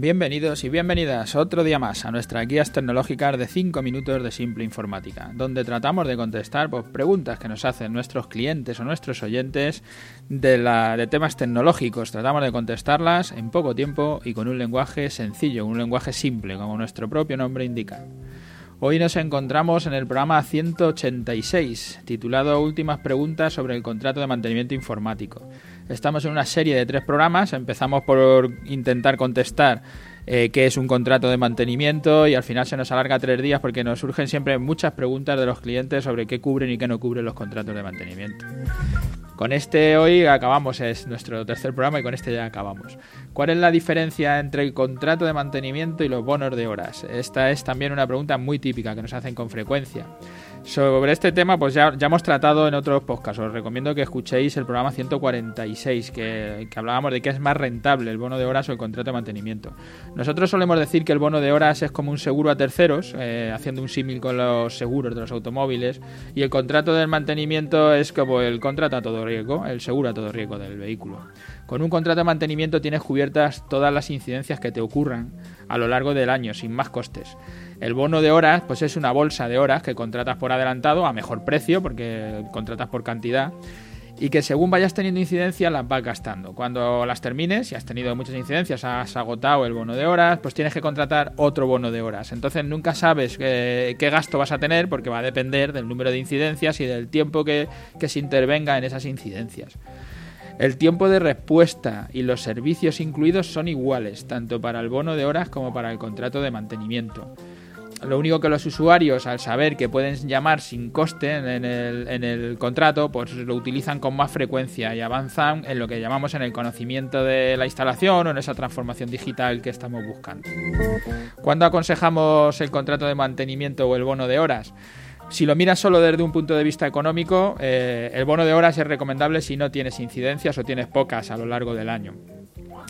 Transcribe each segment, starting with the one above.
Bienvenidos y bienvenidas otro día más a nuestras guías tecnológicas de 5 minutos de simple informática, donde tratamos de contestar pues, preguntas que nos hacen nuestros clientes o nuestros oyentes de, de temas tecnológicos. Tratamos de contestarlas en poco tiempo y con un lenguaje sencillo, un lenguaje simple, como nuestro propio nombre indica. Hoy nos encontramos en el programa 186, titulado Últimas preguntas sobre el contrato de mantenimiento informático. Estamos en una serie de tres programas. Empezamos por intentar contestar eh, qué es un contrato de mantenimiento y al final se nos alarga tres días porque nos surgen siempre muchas preguntas de los clientes sobre qué cubren y qué no cubren los contratos de mantenimiento. Con este hoy acabamos, es nuestro tercer programa y con este ya acabamos. ¿Cuál es la diferencia entre el contrato de mantenimiento y los bonos de horas? Esta es también una pregunta muy típica que nos hacen con frecuencia. Sobre este tema, pues ya, ya hemos tratado en otros podcasts. Os recomiendo que escuchéis el programa 146, que, que, hablábamos de qué es más rentable, el bono de horas o el contrato de mantenimiento. Nosotros solemos decir que el bono de horas es como un seguro a terceros, eh, haciendo un símil con los seguros de los automóviles, y el contrato del mantenimiento es como el contrato a todo riesgo, el seguro a todo riesgo del vehículo. Con un contrato de mantenimiento tienes cubiertas todas las incidencias que te ocurran a lo largo del año, sin más costes. El bono de horas, pues es una bolsa de horas que contratas por adelantado a mejor precio, porque contratas por cantidad, y que según vayas teniendo incidencias las vas gastando. Cuando las termines, si has tenido muchas incidencias, has agotado el bono de horas, pues tienes que contratar otro bono de horas. Entonces nunca sabes qué, gasto vas a tener porque va a depender del número de incidencias y del tiempo que, que se intervenga en esas incidencias. El tiempo de respuesta y los servicios incluidos son iguales, tanto para el bono de horas como para el contrato de mantenimiento. Lo único que los usuarios, al saber que pueden llamar sin coste en el, contrato, pues lo utilizan con más frecuencia y avanzan en lo que llamamos en el conocimiento de la instalación o en esa transformación digital que estamos buscando. ¿Cuándo aconsejamos el contrato de mantenimiento o el bono de horas? Si lo miras solo desde un punto de vista económico, eh, el bono de horas es recomendable si no tienes incidencias o tienes pocas a lo largo del año.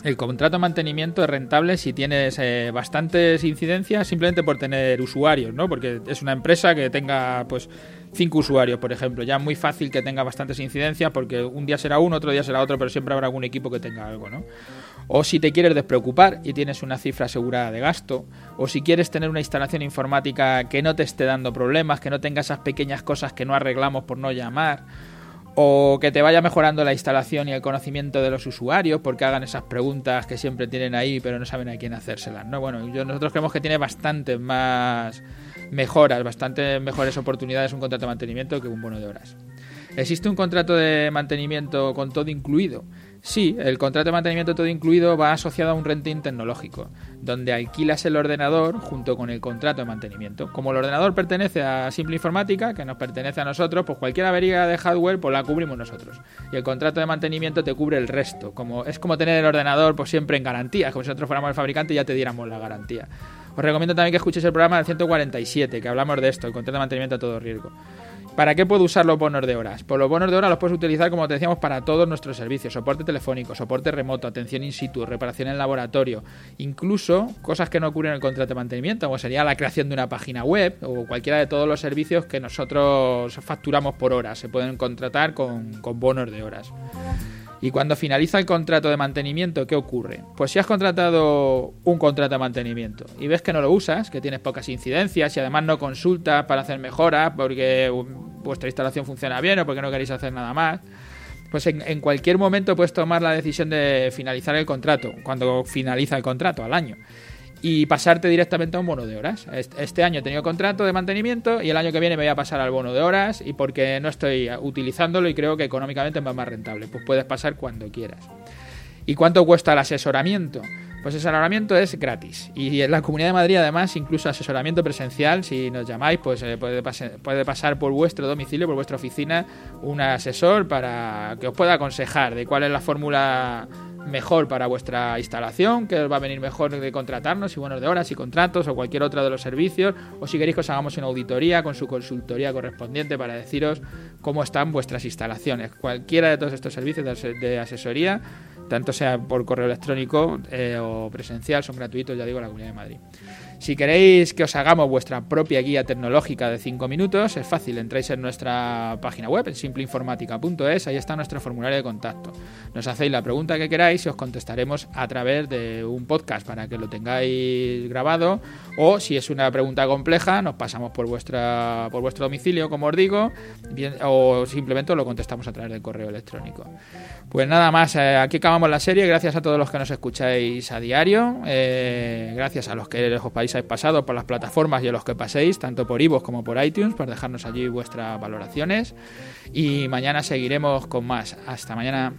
El contrato de mantenimiento es rentable si tienes eh, bastantes incidencias simplemente por tener usuarios, ¿no? Porque es una empresa que tenga, pues, cinco usuarios, por ejemplo. Ya es muy fácil que tenga bastantes incidencias porque un día será uno, otro día será otro, pero siempre habrá algún equipo que tenga algo, ¿no? O si te quieres despreocupar y tienes una cifra asegurada de gasto, o si quieres tener una instalación informática que no te esté dando problemas, que no tenga esas pequeñas cosas que no arreglamos por no llamar, o que te vaya mejorando la instalación y el conocimiento de los usuarios porque hagan esas preguntas que siempre tienen ahí pero no saben a quién hacérselas. ¿no? Bueno, nosotros creemos que tiene bastantes más mejoras, bastantes mejores oportunidades un contrato de mantenimiento que un bono de horas. ¿Existe un contrato de mantenimiento con todo incluido? Sí, el contrato de mantenimiento todo incluido va asociado a un renting tecnológico, donde alquilas el ordenador junto con el contrato de mantenimiento. Como el ordenador pertenece a Simple Informática, que nos pertenece a nosotros, pues cualquier avería de hardware pues la cubrimos nosotros. Y el contrato de mantenimiento te cubre el resto. Como, es como tener el ordenador pues siempre en garantía, como si nosotros fuéramos el fabricante y ya te diéramos la garantía. Os recomiendo también que escuches el programa del 147, que hablamos de esto, el contrato de mantenimiento a todo riesgo. ¿Para qué puedo usar los bonos de horas? Pues los bonos de horas los puedes utilizar, como te decíamos, para todos nuestros servicios. Soporte telefónico, soporte remoto, atención in situ, reparación en laboratorio. Incluso cosas que no ocurren en el contrato de mantenimiento, como sería la creación de una página web o cualquiera de todos los servicios que nosotros facturamos por horas. Se pueden contratar con, con bonos de horas. Y cuando finaliza el contrato de mantenimiento, ¿qué ocurre? Pues si has contratado un contrato de mantenimiento y ves que no lo usas, que tienes pocas incidencias y además no consultas para hacer mejoras porque vuestra instalación funciona bien o porque no queréis hacer nada más, pues en, cualquier momento puedes tomar la decisión de finalizar el contrato, cuando finaliza el contrato, al año y pasarte directamente a un bono de horas. Este año he tenido contrato de mantenimiento y el año que viene me voy a pasar al bono de horas y porque no estoy utilizándolo y creo que económicamente es más rentable. Pues puedes pasar cuando quieras. ¿Y cuánto cuesta el asesoramiento? Pues asesoramiento es gratis. Y en la Comunidad de Madrid, además, incluso asesoramiento presencial, si nos llamáis, pues eh, puede, puede, pasar por vuestro domicilio, por vuestra oficina, un asesor para que os pueda aconsejar de cuál es la fórmula mejor para vuestra instalación, que os va a venir mejor de contratarnos, y buenos de horas y contratos o cualquier otro de los servicios, o si queréis que os hagamos una auditoría con su consultoría correspondiente para deciros cómo están vuestras instalaciones. Cualquiera de todos estos servicios de asesoría, tanto sea por correo electrónico eh, o presencial, son gratuitos, ya digo, en la Comunidad de Madrid. Si queréis que os hagamos vuestra propia guía tecnológica de 5 minutos, es fácil, entráis en nuestra página web, en simpleinformática.es, ahí está nuestro formulario de contacto. Nos hacéis la pregunta que queráis y os contestaremos a través de un podcast para que lo tengáis grabado o si es una pregunta compleja, nos pasamos por vuestra por vuestro domicilio, como os digo, o simplemente lo contestamos a través del correo electrónico. Pues nada más, eh, aquí acabamos la serie. Gracias a todos los que nos escucháis a diario. Eh, gracias a los que os habéis pasado por las plataformas y a los que paséis, tanto por iVoox como por iTunes, por dejarnos allí vuestras valoraciones. Y mañana seguiremos con más. Hasta mañana.